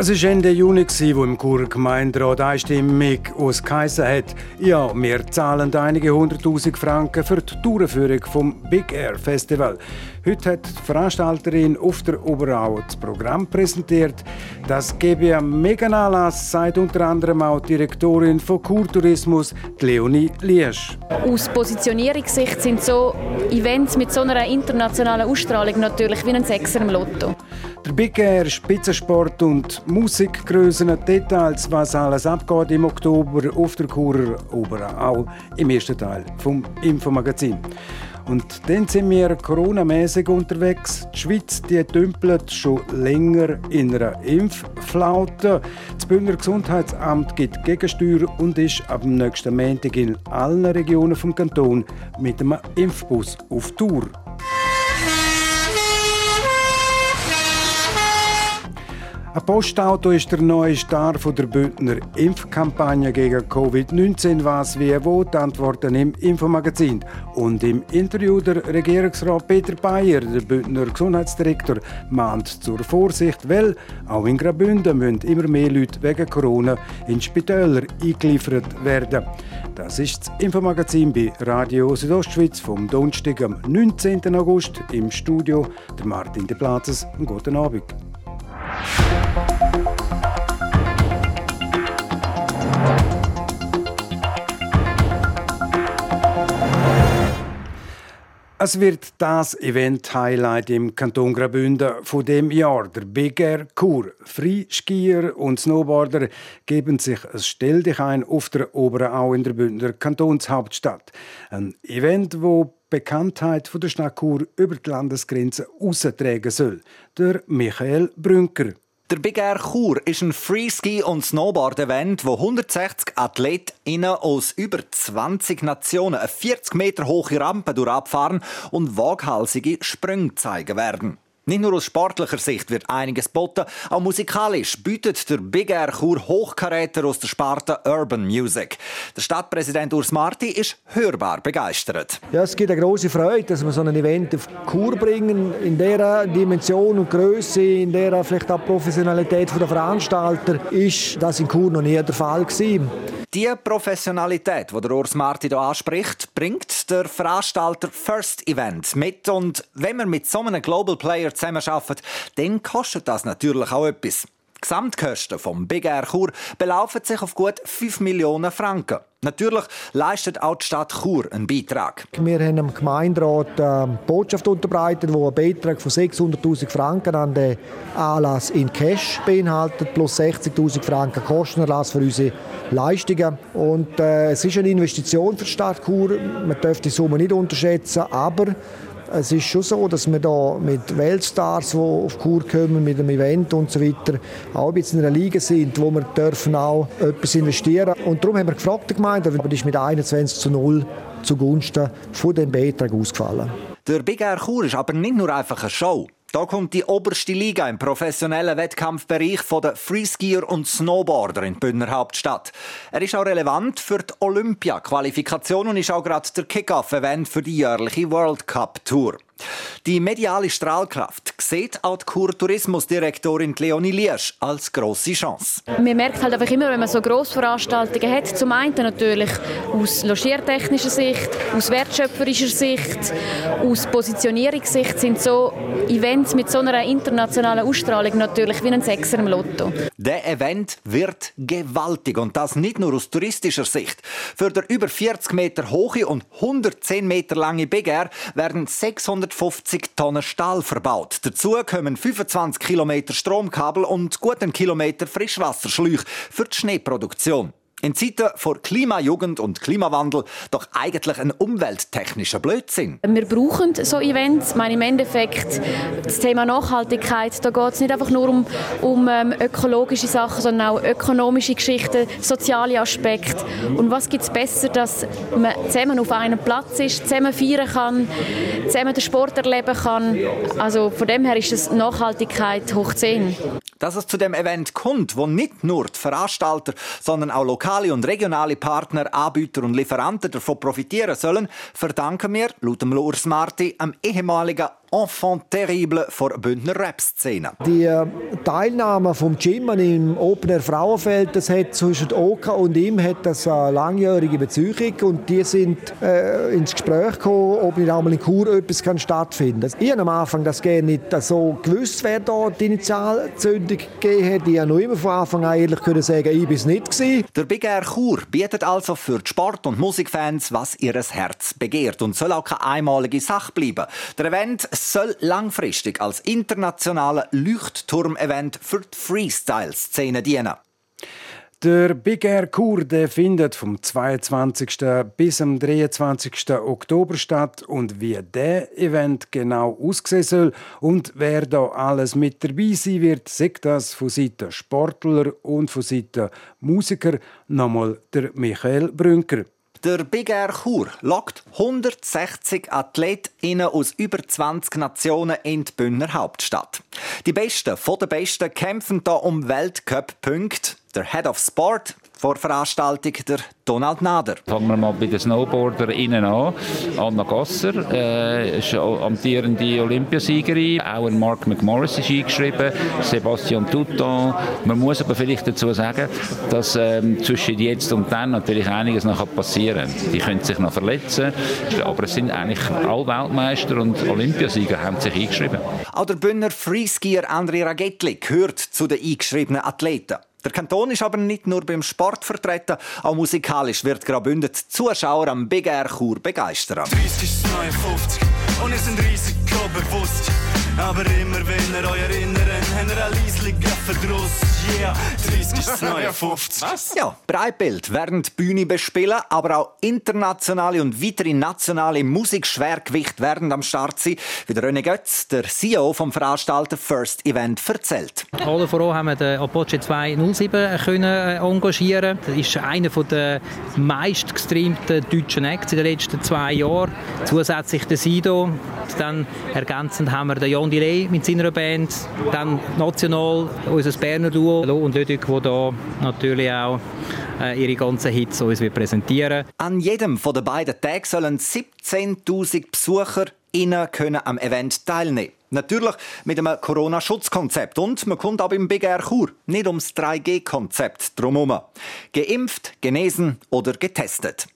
Es war Ende Juni, wo im Churer Gemeinderat einstimmig ausgeheissen hat, ja, wir zahlen einige hunderttausend Franken für die Durchführung vom Big Air Festival. Heute hat die Veranstalterin auf der Oberau das Programm präsentiert. Das gebe einen mega Anlass, sagt unter anderem auch die Direktorin von Kurtourismus, Leonie Liesch. Aus Positionierungssicht sind so Events mit so einer internationalen Ausstrahlung natürlich wie ein Sechser im Lotto. Der Big Air, Spitzensport und Musikgrößen, Details, was alles abgeht im Oktober auf der Churer Oberau im ersten Teil vom Infomagazin. Und dann sind wir coronamäßig unterwegs. Die Schweiz die dümpelt schon länger in einer Impfflaute. Das Bündner Gesundheitsamt gibt Gegensteuer und ist ab dem nächsten Montag in allen Regionen des Kantons mit einem Impfbus auf Tour. Ein Postauto ist der neue Star der Bündner Impfkampagne gegen Covid-19. Was wie wo die Antworten im Infomagazin. Und im Interview der Regierungsrat Peter Bayer, der Bündner Gesundheitsdirektor, mahnt zur Vorsicht, weil auch in Graubünden müssen immer mehr Leute wegen Corona in Spitäler eingeliefert werden. Das ist das Infomagazin bei Radio Südostschweiz vom Donnerstag am 19. August im Studio der Martin de Platzes. Guten Abend. Es wird das Event-Highlight im Kanton Graubünden von dem Jahr. Der Big Air Kur. Freiskier und Snowboarder geben sich ein Stell dich ein auf der Oberen Au in der Bündner Kantonshauptstadt. Ein Event, wo Bekanntheit von der Chur über die Landesgrenze austragen soll. Der Michael Brünker. Der Big Air Chur ist ein Freeski- und Snowboard-Event, wo 160 AthletInnen aus über 20 Nationen eine 40 Meter hohe Rampe durchabfahren und waghalsige Sprünge zeigen werden. Nicht nur aus sportlicher Sicht wird einiges boten, auch musikalisch bietet der Big Air Chur Hochkaräter aus der Sparte Urban Music. Der Stadtpräsident Urs Marti ist hörbar begeistert. Ja, es gibt eine große Freude, dass wir so ein Event auf Chur bringen, in dieser Dimension und Größe, in der vielleicht auch Professionalität der Veranstalter ist das in Chur noch nie der Fall gewesen. Die Professionalität, die der Urs Marti hier anspricht, bringt der Veranstalter First Event mit. Und wenn man mit so einem Global Player zusammenarbeitet, dann kostet das natürlich auch etwas. Die Gesamtkosten vom Big Air Chur belaufen sich auf gut 5 Millionen Franken. Natürlich leistet auch die Stadt Chur einen Beitrag. Wir haben dem Gemeinderat eine Botschaft unterbreitet, die einen Beitrag von 600'000 Franken an den Anlass in Cash beinhaltet, plus 60'000 Franken Kostenerlass für unsere Leistungen. Und, äh, es ist eine Investition für die Stadt Chur. Man darf die Summe nicht unterschätzen, aber es ist schon so, dass wir da mit Weltstars, die auf Kur kommen, mit einem Event und so weiter, auch bisschen in einer Liga sind, wo wir dürfen auch etwas investieren. Und darum haben wir gefragt, die Gemeinde, aber ist mit 21 zu 0 zugunsten von dem Beitrag ausgefallen. Der Big Air Chur ist aber nicht nur einfach eine Show. Da kommt die oberste Liga im professionellen Wettkampfbereich der Freeskier und Snowboarder in die Bündner Hauptstadt. Er ist auch relevant für die Olympia-Qualifikation und ist auch gerade der Kick-Off-Event für die jährliche World Cup Tour. Die mediale Strahlkraft sieht auch die Kurtourismusdirektorin Leonie Liesch als grosse Chance. Man merkt halt einfach immer, wenn man so Grossveranstaltungen hat, zum einen natürlich aus logiertechnischer Sicht, aus wertschöpferischer Sicht, aus Positionierungssicht sind so Events mit so einer internationalen Ausstrahlung natürlich wie ein Sechser im Lotto. Der Event wird gewaltig und das nicht nur aus touristischer Sicht. Für der über 40 Meter hohe und 110 Meter lange Big Air werden 650 Tonnen Stahl verbaut. Dazu kommen 25 Kilometer Stromkabel und gut einen Kilometer Frischwasserschläuche für die Schneeproduktion. In Zeiten vor Klimajugend und Klimawandel doch eigentlich ein umwelttechnischer Blödsinn. Wir brauchen so Events. Ich meine, Im Endeffekt das Thema Nachhaltigkeit, da geht es nicht einfach nur um, um ähm, ökologische Sachen, sondern auch ökonomische Geschichten, soziale Aspekte. Und was gibt es besser, dass man zusammen auf einem Platz ist, zusammen feiern kann, zusammen den Sport erleben kann. Also von dem her ist es Nachhaltigkeit hoch 10. Dass es zu dem Event kommt, wo nicht nur die Veranstalter, sondern auch lokale und regionale Partner, Anbieter und Lieferanten davon profitieren sollen, verdanken wir, laut Urs Marti, am ehemaligen Enfant terrible vor Bündner Rap-Szene. Die äh, Teilnahme vom Jim im Open Air Frauenfeld, das hat zwischen Oka und ihm hat das eine langjährige Beziehung und die sind äh, ins Gespräch gekommen, ob nicht einmal in Chur etwas kann stattfinden kann. Ich habe am Anfang das gerne nicht so gewusst, wer da die Initialzündung gegeben hat. Ich habe noch immer von Anfang an ehrlich können sagen, ich bin es nicht gewesen. Der Big Air Chur bietet also für die Sport- und Musikfans, was ihr Herz begehrt und soll auch keine einmalige Sache bleiben. Der Event soll langfristig als internationaler Leuchtturm-Event für die Freestyle-Szene dienen. Der Big Air Kur der findet vom 22. bis zum 23. Oktober statt und wie der Event genau aussehen soll und wer da alles mit dabei sein wird, sagt das von Seiten Sportler und von Seiten Musiker nochmal der Michael Brünker. Der Big Air Chur lockt 160 Athletinnen aus über 20 Nationen in die Bündner Hauptstadt. Die Besten von den Besten kämpfen da um Weltcup-Punkte. Der Head of Sport vor Veranstaltung der Donald Nader. Fangen wir mal bei den Snowboarderinnen an. Anna Gasser äh, ist amtierende Olympiasiegerin. Auch ein Mark McMorris ist eingeschrieben. Sebastian Touton. Man muss aber vielleicht dazu sagen, dass ähm, zwischen jetzt und dann natürlich einiges noch passieren kann. Die können sich noch verletzen, aber es sind eigentlich alle Weltmeister und Olympiasieger haben sich eingeschrieben. Auch der Bündner Freeskier André Ragetli gehört zu den eingeschriebenen Athleten. Der Kanton ist aber nicht nur beim Sport vertreten, auch musikalisch wird Graubünden die Zuschauer am Big Air Chur begeistern. 30 ist 59 und es sind Risiko bewusst. Aber immer wenn ihr euch erinnert, habt ihr ein leisligen Verdruss. Yeah, 30 ist 59. Was? Ja, Breitbild werden die Bühne bespielen, aber auch internationale und weitere nationale Musikschwergewicht werden am Start sein, wie der René Götz, der CEO vom Veranstalter First Event, erzählt. Alle voran haben wir den Apache 207 können äh, engagieren. Das ist einer der meist gestreamten deutschen Acts in den letzten zwei Jahren. Zusätzlich der Sido. Dann ergänzend haben wir den Jon Delay mit seiner Band. Dann national unser Berner Duo und Ludwig, der da natürlich auch äh, ihre ganzen Hits uns präsentieren An jedem von den beiden Tagen sollen 17.000 Besucher können am Event teilnehmen. Natürlich mit einem Corona-Schutzkonzept. Und man kommt auch beim Big Air Chur nicht ums 3G-Konzept drumherum. Geimpft, genesen oder getestet.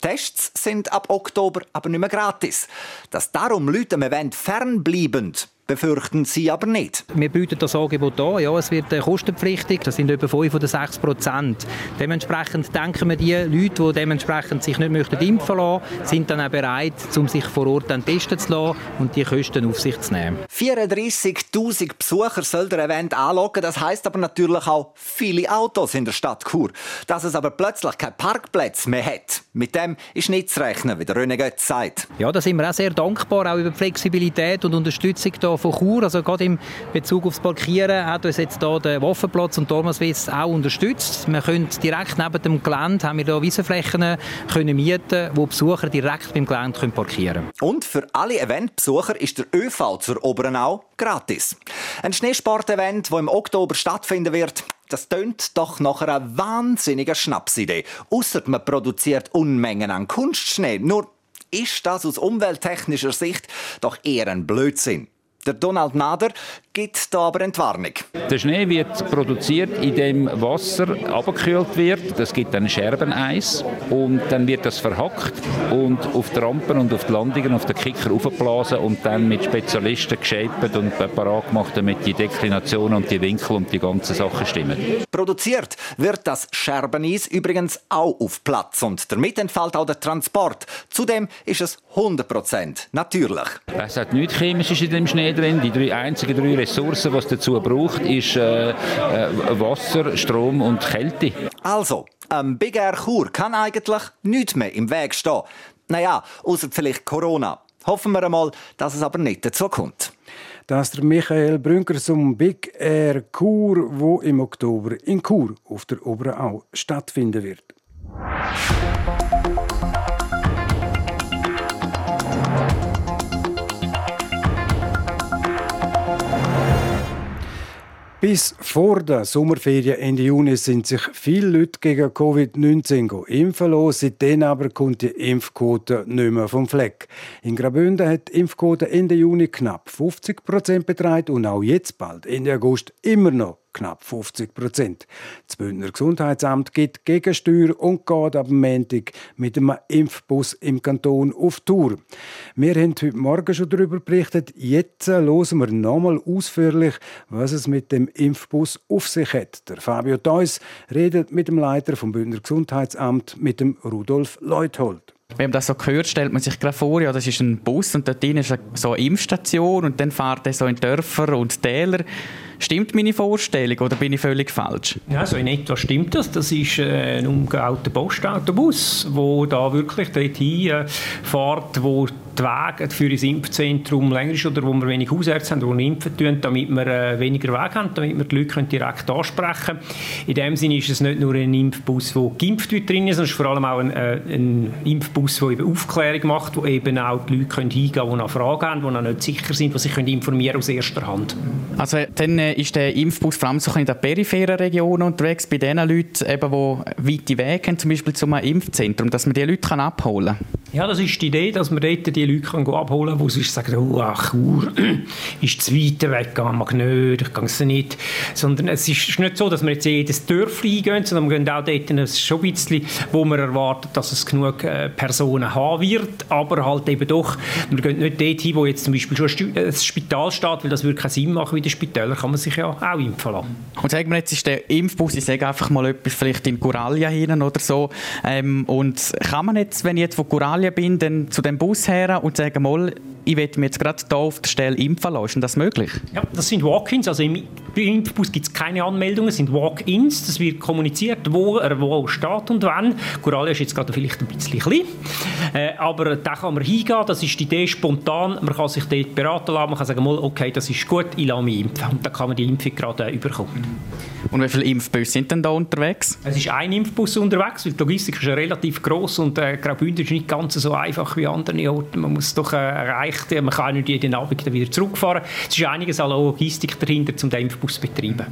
Tests sind ab Oktober aber nicht mehr gratis. Dass darum Leute am Event fernbleiben, befürchten sie aber nicht. Wir bieten das Angebot an. Ja, es wird äh, kostenpflichtig. Das sind etwa 5 oder 6 Prozent. Dementsprechend denken wir, die Leute, die dementsprechend sich nicht möchten impfen lassen, sind dann auch bereit, um sich vor Ort dann testen zu lassen und die Kosten auf sich zu nehmen. 34.000 Besucher soll der Event anlocken. Das heißt aber natürlich auch viele Autos in der Stadt Chur. Dass es aber plötzlich keine Parkplätze mehr hat, mit dem ist nicht zu rechnen, wie der René Götz sagt. Ja, da sind wir auch sehr dankbar, auch über die Flexibilität und Unterstützung da von Chur, also gerade im Bezug aufs Parkieren, hat uns jetzt hier der Waffenplatz und Dormaswitz auch unterstützt. Wir können direkt neben dem Gelände haben wir hier Wiesenflächen können mieten, wo Besucher direkt beim Gelände können parkieren können. Und für alle Eventbesucher ist der ÖV zur Obernau gratis. Ein Schneesport-Event, das im Oktober stattfinden wird, das tönt doch nach einer wahnsinnigen Schnapsidee. Ausser man produziert Unmengen an Kunstschnee. Nur ist das aus umwelttechnischer Sicht doch eher ein Blödsinn. Der Donald Nader gibt da aber Entwarnung. Der Schnee wird produziert, indem Wasser abgekühlt wird. Das gibt dann Scherbeneis und dann wird das verhackt und auf die Rampen und auf die Landungen, auf den Kicker aufgeblasen und dann mit Spezialisten geschäbt und parat gemacht, damit die Deklinationen und die Winkel und die ganzen Sachen stimmen. Produziert wird das Scherbeneis übrigens auch auf Platz und damit entfällt auch der Transport. Zudem ist es 100 natürlich. Es hat nichts Chemisches in dem Schnee drin. Die drei, einzigen drei Ressourcen, die es dazu braucht, ist äh, äh, Wasser, Strom und Kälte. Also, ein Big Air Chur kann eigentlich nichts mehr im Weg stehen. Naja, außer vielleicht Corona. Hoffen wir einmal, dass es aber nicht dazu kommt. Das ist der Michael Brünker zum Big Air Chur, wo im Oktober in Chur auf der Oberau stattfinden wird. Bis vor der Sommerferien Ende Juni sind sich viele Leute gegen Covid-19 impfen lassen. Seitdem aber kommt die Impfquote nicht mehr vom Fleck. In Graubünden hat die Impfquote Ende Juni knapp 50 Prozent beträgt und auch jetzt bald, Ende August, immer noch knapp 50 Prozent. Das Bündner Gesundheitsamt gibt Gegensteuer und geht ab Montag mit einem Impfbus im Kanton auf Tour. Wir haben heute Morgen schon darüber berichtet. Jetzt hören wir nochmal ausführlich, was es mit dem Impfbus auf sich hat. Der Fabio Theus redet mit dem Leiter vom Bündner Gesundheitsamt, mit dem Rudolf Leuthold. Wenn man das so hört, stellt man sich gerade vor, ja, das ist ein Bus und dort drin ist so eine Impfstation und dann fährt er so in Dörfer und Täler. Stimmt meine Vorstellung oder bin ich völlig falsch? Ja, so in etwa stimmt das. Das ist äh, ein umgebauten Postautobus, wo da wirklich dorthin äh, fährt, wo die Wege für das Impfzentrum länger ist oder wo wir wenig Hausärzte haben, die impfen tun, damit wir äh, weniger Wege haben, damit wir die Leute direkt ansprechen können. In dem Sinne ist es nicht nur ein Impfbus, der geimpft wird drin, sondern es ist vor allem auch ein, äh, ein Impfbus, der eben Aufklärung macht, wo eben auch die Leute können hingehen können, die noch Fragen haben, die noch nicht sicher sind, die sich können informieren aus erster Hand. Also dann äh, ist der Impfbus vor allem so in den peripheren Regionen unterwegs, bei den Leuten, eben, die weite Wege haben, zum Beispiel zum Impfzentrum, dass man die Leute abholen kann? Ja, das ist die Idee, dass man dort die Leute kann abholen kann, die sagen, oh, ach, Chur ist zu weit weg, ich mag nicht, ich kann es nicht. Sondern es ist nicht so, dass wir jetzt in jedes Dörfli eingehen, sondern wir gehen auch dort schon ein bisschen, wo man erwartet, dass es genug äh, Personen haben wird, aber halt eben doch, wir gehen nicht dort hin, wo jetzt zum Beispiel schon ein Spital steht, weil das würde keinen Sinn machen, wie die Spitäler kann man sich ja auch impfen lassen. Und sagen wir jetzt, ist der Impfbus, ich sage einfach mal etwas vielleicht in Coralia hin oder so, ähm, und kann man jetzt, wenn ich jetzt von Italien bin, dann zu dem Bus her und sage mal, ich werde mir jetzt gerade hier auf der Stelle impfen lassen. Ist das möglich? Ja, das sind Walk-ins. Also im Impfbus gibt es keine Anmeldungen, es sind Walk-ins. Das wird kommuniziert, wo er wo steht und wann. Coralia ist jetzt gerade vielleicht ein bisschen klein. Äh, aber da kann man hingehen, das ist die Idee spontan. Man kann sich dort beraten lassen, man kann sagen, mal, okay, das ist gut, ich lasse mich impfen. Und dann kann man die Impfung gerade äh, überkommen. Und wie viele Impfbusse sind denn da unterwegs? Es ist ein Impfbus unterwegs, weil die Logistik ist ja relativ gross und äh, Graubünden ist nicht ganz so einfach wie andere Orte. Man muss doch äh, erreichen, man kann nicht jeden Abend wieder zurückfahren. Es ist einiges an Logistik dahinter, um den Impfbus zu betreiben.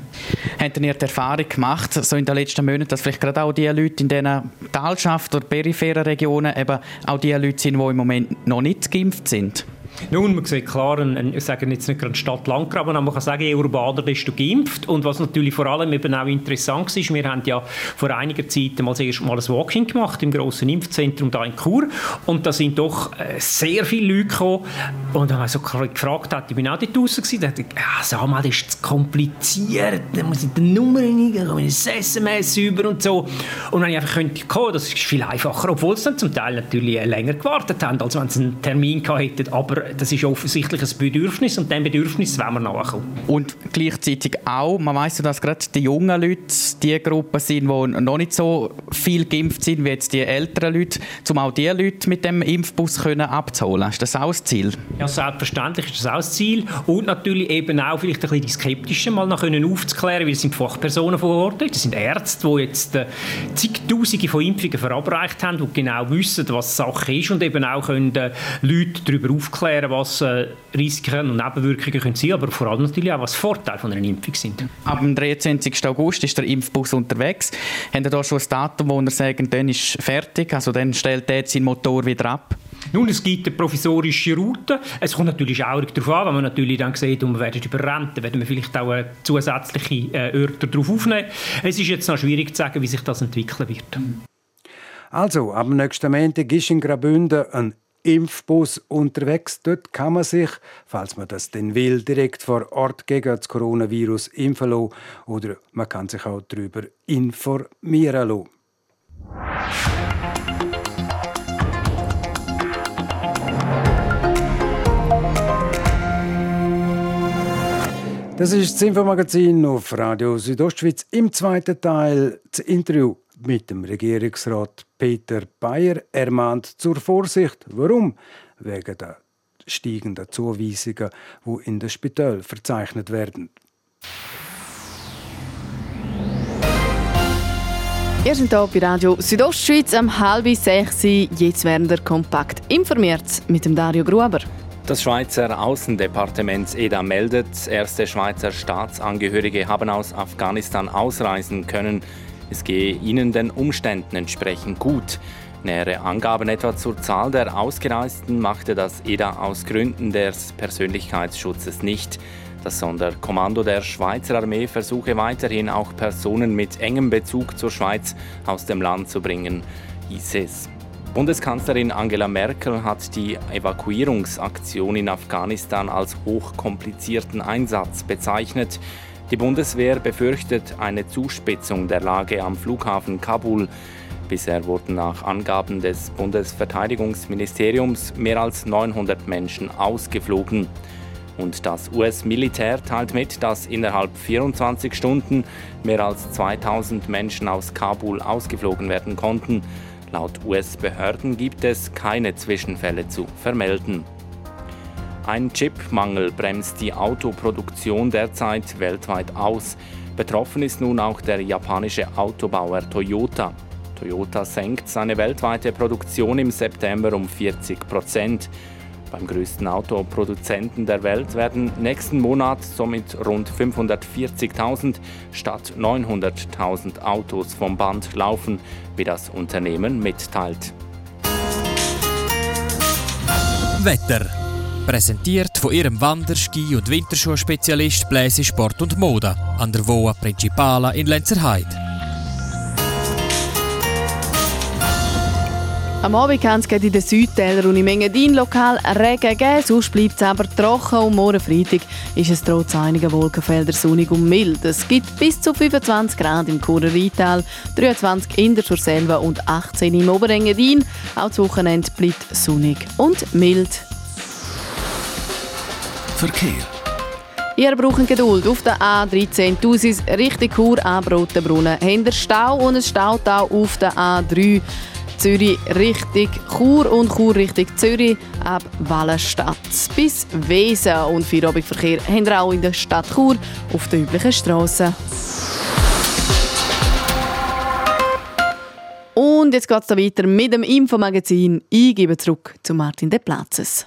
Habt ihr die Erfahrung gemacht, so in den letzten Monaten, dass vielleicht gerade auch die Leute in diesen Talschaften oder peripheren Regionen eben auch die Leute sind, die im Moment noch nicht geimpft sind? Nun, man sieht klar, ein, ich sage jetzt nicht gerade Stadt-Landgraben, aber man kann sagen, je urbaner, desto geimpft. Und was natürlich vor allem eben auch interessant ist, wir haben ja vor einiger Zeit mal das erste Mal ein Walking gemacht im grossen Impfzentrum da in Chur. Und da sind doch äh, sehr viele Leute gekommen. Und dann habe ich so gefragt, ich bin auch dort draußen gewesen, da dachte ich, ja, sag mal, das ist zu kompliziert, da muss ich die Nummer reingehen, ein SMS über und so. Und wenn ich einfach könnte kommen, das ist viel einfacher, obwohl sie dann zum Teil natürlich länger gewartet haben, als wenn sie einen Termin gehabt hätten. Aber das ist offensichtlich ein Bedürfnis und dem Bedürfnis wollen wir nachkommen. Und gleichzeitig auch, man weiss ja, dass gerade die jungen Leute die Gruppe sind, die noch nicht so viel geimpft sind wie jetzt die älteren Leute, um auch diese Leute mit dem Impfbus können abzuholen. Ist das auch das Ziel? Ja, selbstverständlich ist das auch das Ziel. Und natürlich eben auch vielleicht ein bisschen die Skeptischen mal noch können aufzuklären, weil es sind Fachpersonen vor Ort, das sind Ärzte, die jetzt äh, zigtausende von Impfungen verabreicht haben, die genau wissen, was Sache ist und eben auch können äh, Leute darüber aufklären erklären, was äh, Risiken und Nebenwirkungen können sein aber vor allem natürlich auch, was Vorteile von einer Impfung sind. Ab dem 23. August ist der Impfbus unterwegs. Haben Sie da schon ein Datum, wo Sie sagen, dann ist fertig, also dann stellt er seinen Motor wieder ab? Nun, es gibt eine provisorische Route. Es kommt natürlich auch darauf an, wenn man natürlich dann sieht, und wir werden überrannt, dann werden wir vielleicht auch äh, zusätzliche äh, Örter darauf aufnehmen. Es ist jetzt noch schwierig zu sagen, wie sich das entwickeln wird. Also, am nächsten Montag ist in Graubünden ein Impfbus unterwegs. Dort kann man sich, falls man das denn will, direkt vor Ort gegen das Coronavirus impfen lassen. Oder man kann sich auch darüber informieren lassen. Das ist das Infomagazin auf Radio Südostschweiz im zweiten Teil, das Interview mit dem Regierungsrat Peter Bayer. Er mahnt zur Vorsicht. Warum? Wegen der steigenden Zuweisungen, die in den Spitälern verzeichnet werden. Ihr seid hier bei Radio Südostschweiz am halb sechs. Jetzt werden wir kompakt informiert mit dem Dario Gruber. Das Schweizer Außendepartement EDA meldet, erste Schweizer Staatsangehörige haben aus Afghanistan ausreisen können. Es gehe ihnen den Umständen entsprechend gut. Nähere Angaben etwa zur Zahl der Ausgereisten machte das EDA aus Gründen des Persönlichkeitsschutzes nicht. Das Sonderkommando der Schweizer Armee versuche weiterhin auch Personen mit engem Bezug zur Schweiz aus dem Land zu bringen, hieß es. Bundeskanzlerin Angela Merkel hat die Evakuierungsaktion in Afghanistan als hochkomplizierten Einsatz bezeichnet. Die Bundeswehr befürchtet eine Zuspitzung der Lage am Flughafen Kabul. Bisher wurden nach Angaben des Bundesverteidigungsministeriums mehr als 900 Menschen ausgeflogen. Und das US-Militär teilt mit, dass innerhalb 24 Stunden mehr als 2000 Menschen aus Kabul ausgeflogen werden konnten. Laut US-Behörden gibt es keine Zwischenfälle zu vermelden. Ein Chipmangel bremst die Autoproduktion derzeit weltweit aus. Betroffen ist nun auch der japanische Autobauer Toyota. Toyota senkt seine weltweite Produktion im September um 40 Prozent. Beim größten Autoproduzenten der Welt werden nächsten Monat somit rund 540.000 statt 900.000 Autos vom Band laufen, wie das Unternehmen mitteilt. Wetter. Präsentiert von ihrem Wanderski- und Winterschuhspezialist Bläse Sport und Mode an der Voa Principala in Lenzerheide. Am Abend kann es in den Südtälern und im Engadin lokal Regen geben, sonst bleibt es aber trocken und morgen Freitag ist es trotz einiger Wolkenfelder sonnig und mild. Es gibt bis zu 25 Grad im Churer Rheintal, 23 in der Surselva und 18 im Oberengadin. Auch das Wochenende bleibt sonnig und mild. Verkehr. Ihr braucht Geduld. Auf der A13 Thusis Richtung Chur ab Rotenbrunnen haben Stau und es staut auch auf der A3 Zürich Richtung Chur und Chur Richtung Zürich ab Wallenstadt bis Wesen. Und Feierabendverkehr haben wir auch in der Stadt Chur auf den üblichen Strassen. Und jetzt geht es weiter mit dem Infomagazin. Ich gebe zurück zu Martin De Platzes.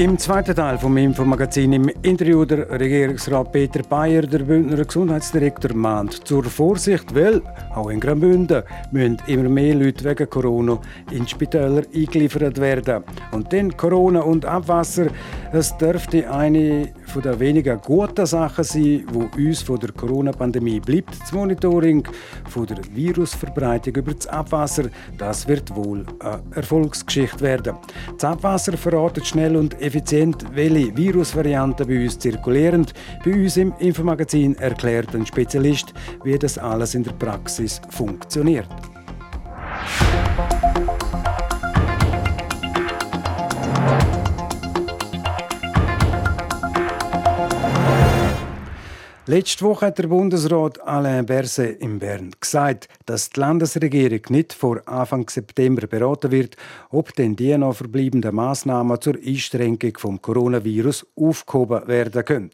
Im zweiten Teil vom Infomagazin im Interview der Regierungsrat Peter Bayer, der Bündner Gesundheitsdirektor, mahnt zur Vorsicht, weil auch in Graubünden müssen immer mehr Leute wegen Corona in Spitäler eingeliefert werden. Und dann Corona und Abwasser, es dürfte eine der weniger guten Sachen sein, wo uns von der Corona-Pandemie bleibt. Das Monitoring von der Virusverbreitung über das Abwasser, das wird wohl eine Erfolgsgeschichte werden. Das Abwasser verratet schnell und effizient, welche Virusvarianten bei uns zirkulieren. Bei uns im Infomagazin erklärt ein Spezialist, wie das alles in der Praxis funktioniert. Letzte Woche hat der Bundesrat Alain Berset in Bern gesagt, dass die Landesregierung nicht vor Anfang September beraten wird, ob denn die noch verbliebenen Massnahmen zur Einschränkung vom Coronavirus aufgehoben werden können.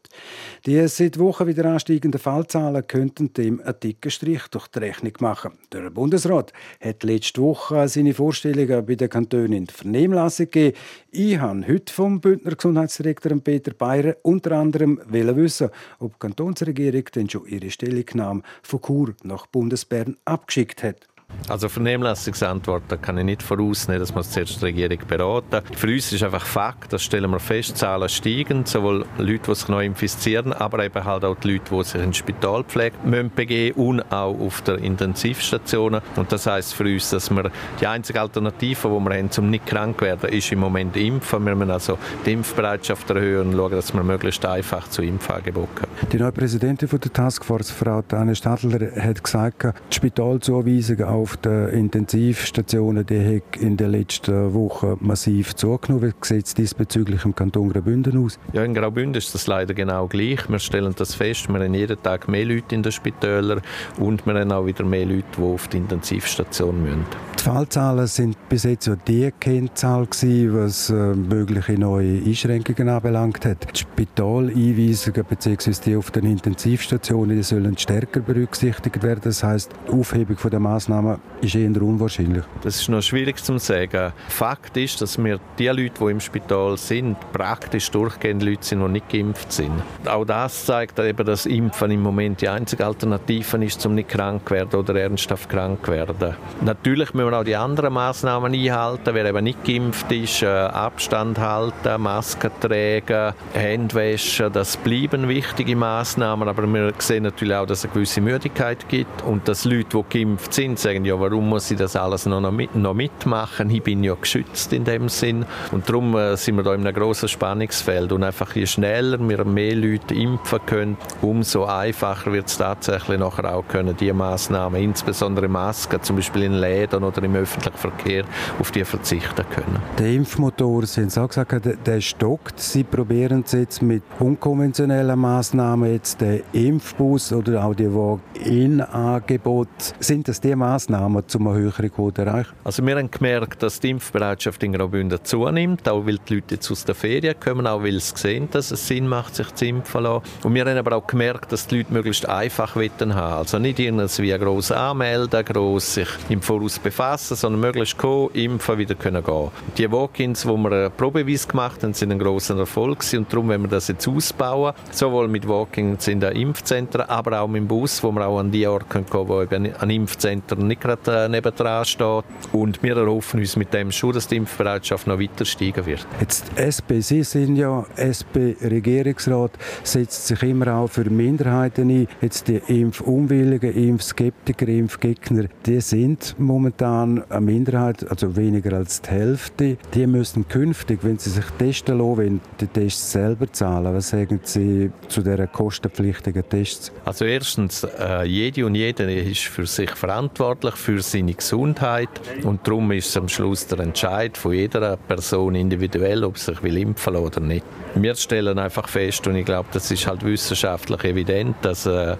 Die seit Wochen wieder ansteigenden Fallzahlen könnten dem einen dicken Strich durch die Rechnung machen. Der Bundesrat hat letzte Woche seine Vorstellungen bei den Kantonen in die Vernehmlassung gegeben. Ich habe heute vom Bündner Gesundheitsdirektor Peter Bayer unter anderem wissen, ob die Kantonsregierung denn schon ihre Stellungnahme von Chur nach Bundesbern abgeschickt hat. Also Vernehmlassungsantworten kann ich nicht vorausnehmen, dass man zuerst die Regierung beraten. Für uns ist einfach Fakt, das stellen wir fest, Zahlen steigen, sowohl Leute, die sich neu infizieren, aber eben halt auch die Leute, die sich in Spitalpflege müssen begeben und auch auf der Intensivstation. Und das heißt für uns, dass wir die einzige Alternative, die wir haben, um nicht krank zu werden, ist im Moment impfen. Wir müssen also die Impfbereitschaft erhöhen und schauen, dass wir möglichst einfach zu Impfangeboten kommen. Die neue Präsidentin der Taskforce, Frau Anne Stadler, hat gesagt, die Spitalzuweisungen auf den Intensivstationen die hat in den letzten Wochen massiv zugenommen. Wie sieht es diesbezüglich im Kanton Graubünden aus? Ja, in Graubünden ist das leider genau gleich. Wir stellen das fest, wir haben jeden Tag mehr Leute in den Spitälern und wir haben auch wieder mehr Leute, die auf die Intensivstation müssen. Die Fallzahlen sind bis jetzt ja die Kennzahl gewesen, was äh, mögliche neue Einschränkungen anbelangt hat. Die Spitaleinweisungen bzw. die auf den Intensivstationen die sollen stärker berücksichtigt werden. Das heißt, die Aufhebung der Maßnahmen ist eher unwahrscheinlich. Das ist noch schwierig zu sagen. Fakt ist, dass wir die Leute, die im Spital sind, praktisch durchgehend Leute sind, die nicht geimpft sind. Auch das zeigt eben, dass Impfen im Moment die einzige Alternative ist, um nicht krank zu werden oder ernsthaft krank zu werden. Natürlich müssen wir auch die anderen Maßnahmen einhalten. Wer eben nicht geimpft ist, äh, Abstand halten, Masken tragen, Hände waschen, das bleiben wichtige Maßnahmen. Aber wir sehen natürlich auch, dass es eine gewisse Müdigkeit gibt und dass Leute, die geimpft sind, sagen, ja, warum muss ich das alles noch, noch mitmachen? Ich bin ja geschützt in dem Sinn. Und darum äh, sind wir da in einem grossen Spannungsfeld. Und einfach je schneller wir mehr Leute impfen können, umso einfacher wird es tatsächlich nachher auch können, die Maßnahmen, insbesondere Masken, zum Beispiel in Läden oder im öffentlichen Verkehr, auf die verzichten können. Der Impfmotor, Sie haben es auch gesagt, der stockt. Sie probieren es jetzt mit unkonventionellen Maßnahmen, jetzt den Impfbus oder auch die Walk-in-Angebot. Sind das die Maßnahmen, um eine Quote erreichen? Also wir haben gemerkt, dass die Impfbereitschaft in Graubünden zunimmt, auch weil die Leute jetzt aus der Ferien kommen, auch weil sie sehen, dass es Sinn macht, sich zu impfen lassen. Und wir haben aber auch gemerkt, dass die Leute möglichst einfach haben Also nicht irgendwie gross anmelden, gross sich im Voraus befassen, sondern möglichst kommen, impfen, wieder können gehen. Die Walk-ins, die wir probeweise gemacht haben, sind ein grosser Erfolg gewesen. und darum wollen wir das jetzt ausbauen, sowohl mit Walk-ins in den Impfzentren, aber auch mit dem Bus, wo wir auch an die Orte gehen können, wo eben ein Impfzentrum nicht gerade äh, nebendran steht. Und wir erhoffen uns mit dem schon, dass die Impfbereitschaft noch weiter steigen wird. Jetzt SP, Sie sind ja SP-Regierungsrat, setzt sich immer auch für Minderheiten ein. Jetzt die Impfunwilligen, Impfskeptiker, Impfgegner, die sind momentan eine Minderheit, also weniger als die Hälfte. Die müssen künftig, wenn sie sich testen lassen, wenn die Tests selber zahlen. Was sagen Sie zu diesen kostenpflichtigen Tests? Also erstens, äh, jede und jeder ist für sich verantwortlich, für seine Gesundheit und darum ist es am Schluss der Entscheid von jeder Person individuell, ob sie sich will impfen will oder nicht. Wir stellen einfach fest und ich glaube, das ist halt wissenschaftlich evident, dass äh,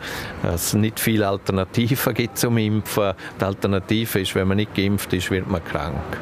es nicht viele Alternativen gibt zum Impfen. Die Alternative ist, wenn man nicht geimpft ist, wird man krank.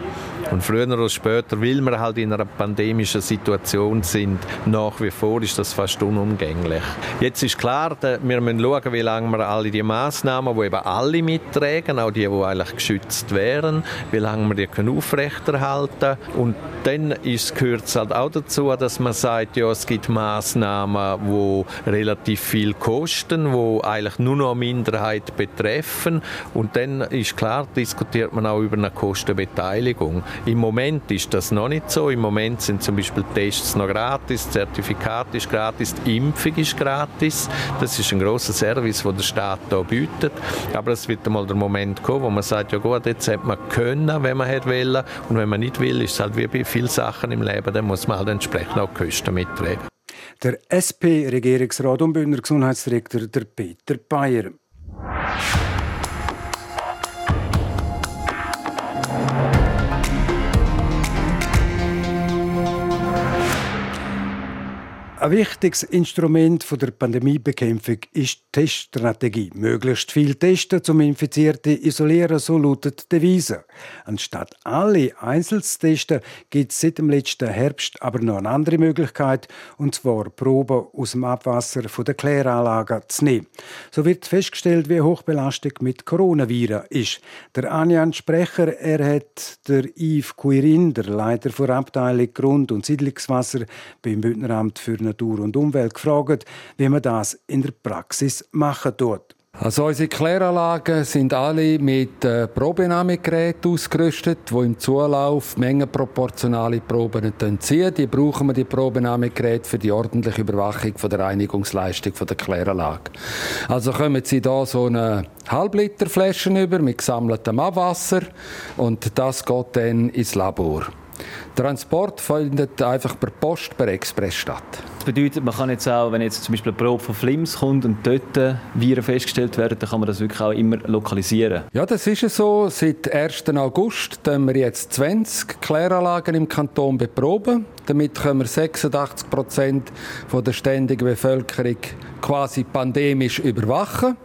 Und früher oder später, weil wir halt in einer pandemischen Situation sind, nach wie vor ist das fast unumgänglich. Jetzt ist klar, wir müssen schauen, wie lange wir alle die Massnahmen, die eben alle mittragen, auch die, die eigentlich geschützt wären, wie lange wir die können aufrechterhalten. Und dann ist, gehört es halt auch dazu, dass man sagt, ja, es gibt Massnahmen, die relativ viel kosten, die eigentlich nur noch Minderheit betreffen. Und dann ist klar, diskutiert man auch über eine Kostenbeteiligung. Im Moment ist das noch nicht so. Im Moment sind zum Beispiel Tests noch gratis, Zertifikat ist gratis, die Impfung ist gratis. Das ist ein großer Service, den der Staat da bietet. Aber es wird einmal der Moment kommen, wo man sagt, ja gut, jetzt hat man können, wenn man hätte wollen. Und wenn man nicht will, ist es halt wie bei vielen Sachen im Leben, dann muss man halt entsprechend auch Kosten mittragen. Der SP-Regierungsrat und Bündner Gesundheitsdirektor der Peter Bayer. Ein wichtiges Instrument der Pandemiebekämpfung ist die Teststrategie. Möglichst viel testen, zum Infizierte isolieren, so lautet die Devise. Anstatt alle einzeln zu testen, gibt es seit dem letzten Herbst aber noch eine andere Möglichkeit, und zwar Proben aus dem Abwasser der Kläranlagen zu nehmen. So wird festgestellt, wie hoch Belastung mit Coronaviren ist. Der Anjan Sprecher, er hat der Yves Quirin, der Leiter der Abteilung Grund- und Siedlungswasser beim Bündneramt für Natur und Umwelt gefragt, wie man das in der Praxis machen tut. Also unsere Kläranlagen sind alle mit äh, Probenahmegeräten ausgerüstet, die im Zulauf mengenproportionale Proben ziehen. Die brauchen wir die Probenahmegeräte für die ordentliche Überwachung von der Reinigungsleistung von der Kläranlage. Also kommen Sie da so eine Halbliter Flaschen über mit gesammeltem Abwasser und das geht dann ins Labor. Transport findet einfach per Post, per Express statt. Das bedeutet, man kann jetzt auch, wenn jetzt zum Beispiel eine Probe von Flims kommt und dort Viren festgestellt werden, dann kann man das wirklich auch immer lokalisieren. Ja, das ist so. Seit 1. August haben wir jetzt 20 Kläranlagen im Kanton beproben. Damit können wir 86 Prozent der ständigen Bevölkerung quasi pandemisch überwachen.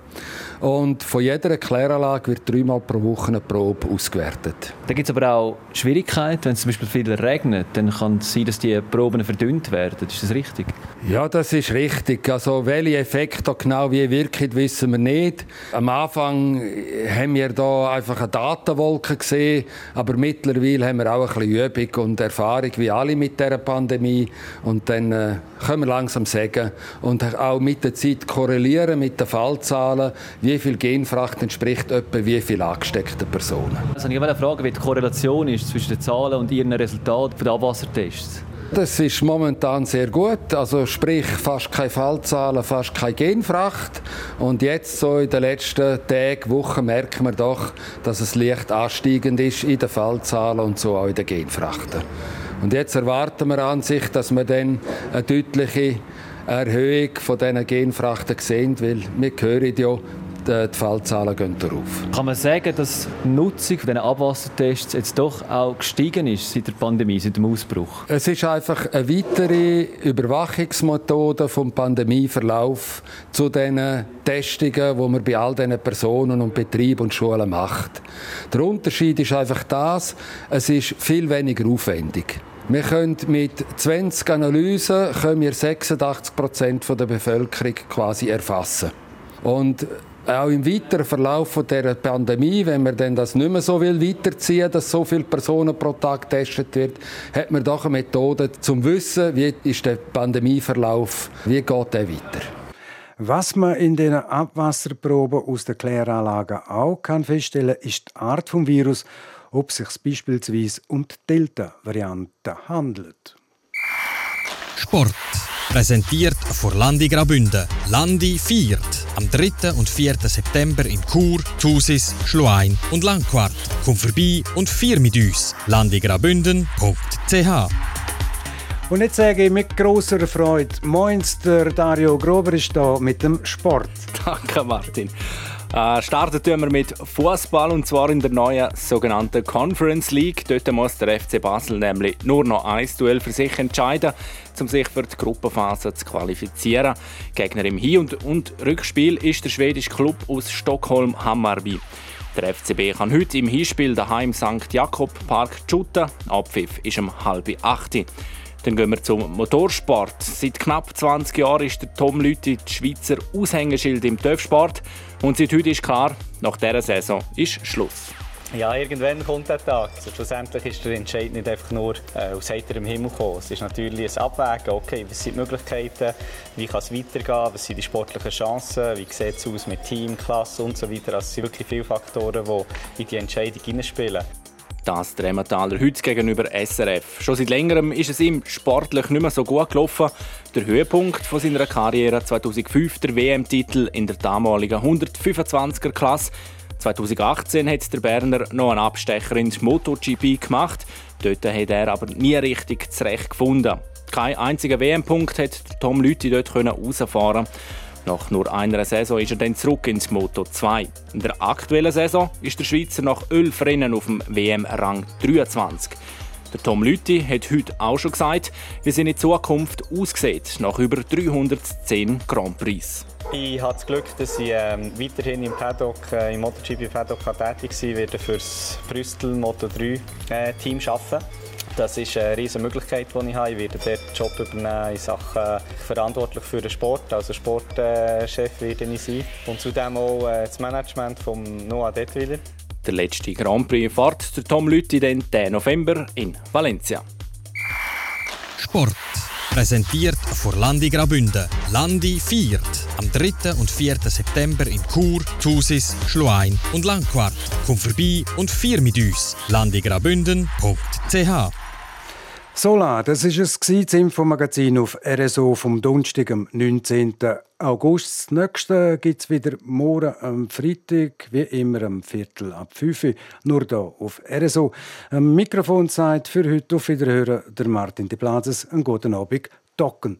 Und von jeder Kläranlage wird dreimal pro Woche eine Probe ausgewertet. Da gibt es aber auch Schwierigkeiten. Wenn es zum Beispiel viel regnet, dann kann es sein, dass die Proben verdünnt werden. Ist das richtig? Ja, das ist richtig. Also, welche Effekte genau wie wirken, wissen wir nicht. Am Anfang haben wir da einfach eine Datenwolke gesehen, aber mittlerweile haben wir auch ein bisschen Übung und Erfahrung, wie alle mit dieser Pandemie. Und dann äh, können wir langsam sagen und auch mit der Zeit korrelieren mit den Fallzahlen, wie viel Genfracht entspricht etwa wie viel angesteckten Personen. Also ich wollte fragen, wie die Korrelation ist zwischen den Zahlen und ihren Resultaten der Abwassertests. Das ist momentan sehr gut, also sprich fast keine Fallzahlen, fast keine Genfracht. Und jetzt so in den letzten Tagen, Wochen merken wir doch, dass es leicht ansteigend ist in den Fallzahlen und so auch in den Genfrachten. Und jetzt erwarten wir an sich, dass wir dann eine deutliche Erhöhung von diesen Genfrachten sehen, weil wir hören ja, die Fallzahlen gehen darauf. Kann man sagen, dass die Nutzung dieser Abwassertests jetzt doch auch gestiegen ist seit der Pandemie, seit dem Ausbruch? Es ist einfach eine weitere Überwachungsmethode vom Pandemieverlauf zu den Testungen, die man bei all diesen Personen und Betrieben und Schulen macht. Der Unterschied ist einfach das, es ist viel weniger aufwendig. Wir können mit 20 Analysen können wir 86 Prozent der Bevölkerung quasi erfassen. Und auch im weiteren Verlauf der Pandemie, wenn man denn das nicht mehr so will weiterziehen, dass so viele Personen pro Tag getestet wird, hat man doch eine Methode zum Wissen, wie ist der Pandemieverlauf, wie geht der weiter. Was man in den Abwasserproben aus der Kläranlage auch kann feststellen, ist die Art des Virus ob es sich beispielsweise um die Delta-Variante handelt. Sport. Präsentiert von Landi Graubünden. Landi viert am 3. und 4. September in Chur, Thusis, Schluein und Langquart. Komm vorbei und vier mit uns. landigraubünden.ch und jetzt sage ich mit großer Freude, Moinster Dario Grober ist da mit dem Sport. Danke Martin. Äh, starten wir mit Fußball und zwar in der neuen sogenannten Conference League. Dort muss der FC Basel nämlich nur noch ein Duell für sich entscheiden, um sich für die Gruppenphase zu qualifizieren. Gegner im Hin- und, und Rückspiel ist der schwedische Club aus Stockholm Hammarby. Der FCB kann heute im Hinspiel daheim St. Jakob Park shooten. Abpfiff ist um halb acht. Dann gehen wir zum Motorsport. Seit knapp 20 Jahren ist der Tom Lüthi Schweizer Aushängeschild im TÜV-Sport. Und seit heute ist klar, nach dieser Saison ist Schluss. Ja, irgendwann kommt der Tag. Also schlussendlich ist der Entscheid nicht einfach nur äh, aus heiterem Himmel gekommen. Es ist natürlich ein Abwägen. Okay, was sind die Möglichkeiten? Wie kann es weitergehen? Was sind die sportlichen Chancen? Wie sieht es aus mit Team, Klasse und so weiter? Also es sind wirklich viele Faktoren, die in die Entscheidung hineinspielen. Das der heute gegenüber SRF. Schon seit längerem ist es ihm sportlich nicht mehr so gut gelaufen. Der Höhepunkt von seiner Karriere 2005 der WM-Titel in der damaligen 125er Klasse. 2018 hat der Berner noch einen Abstecher ins MotoGP gemacht. Dort hat er aber nie richtig zurechtgefunden. Kein einziger WM-Punkt hat Tom Lüthi dort herausfahren können. Nach nur einer Saison ist er dann zurück ins Moto 2. In der aktuellen Saison ist der Schweizer nach 11 Rennen auf dem WM-Rang 23. Der Tom Lüthi hat heute auch schon gesagt, wie seine Zukunft aussieht nach über 310 Grand Prix. Ich habe das Glück, dass ich ähm, weiterhin im Paddock, äh, im MotoGP Paddock tätig sein werde für das Brüssel Moto 3 äh, Team arbeiten. Das ist eine riesige Möglichkeit, die ich habe. Ich werde dort den Job übernehmen in Sachen verantwortlich für den Sport. Also Sportchef werde ich sein. Und zudem auch äh, das Management von Noah Detwiller. Der letzte Grand Prix fährt der Tom Lüthi den 10. November in Valencia. Sport. Präsentiert von Landi Graubünden. Landi viert. Am 3. und 4. September in Chur, Thusis, Schluein und Langquart. Komm vorbei und vier mit uns. landigraubünden.ch Sola, das war es, das Infomagazin auf RSO vom Donnerstag, am 19. August. Das nächste gibt es wieder morgen am Freitag, wie immer am Viertel ab 5 Uhr, nur hier auf RSO. Am Mikrofon sagt für heute auf Wiederhören der Martin De Plazes. Einen guten Abend, Docken.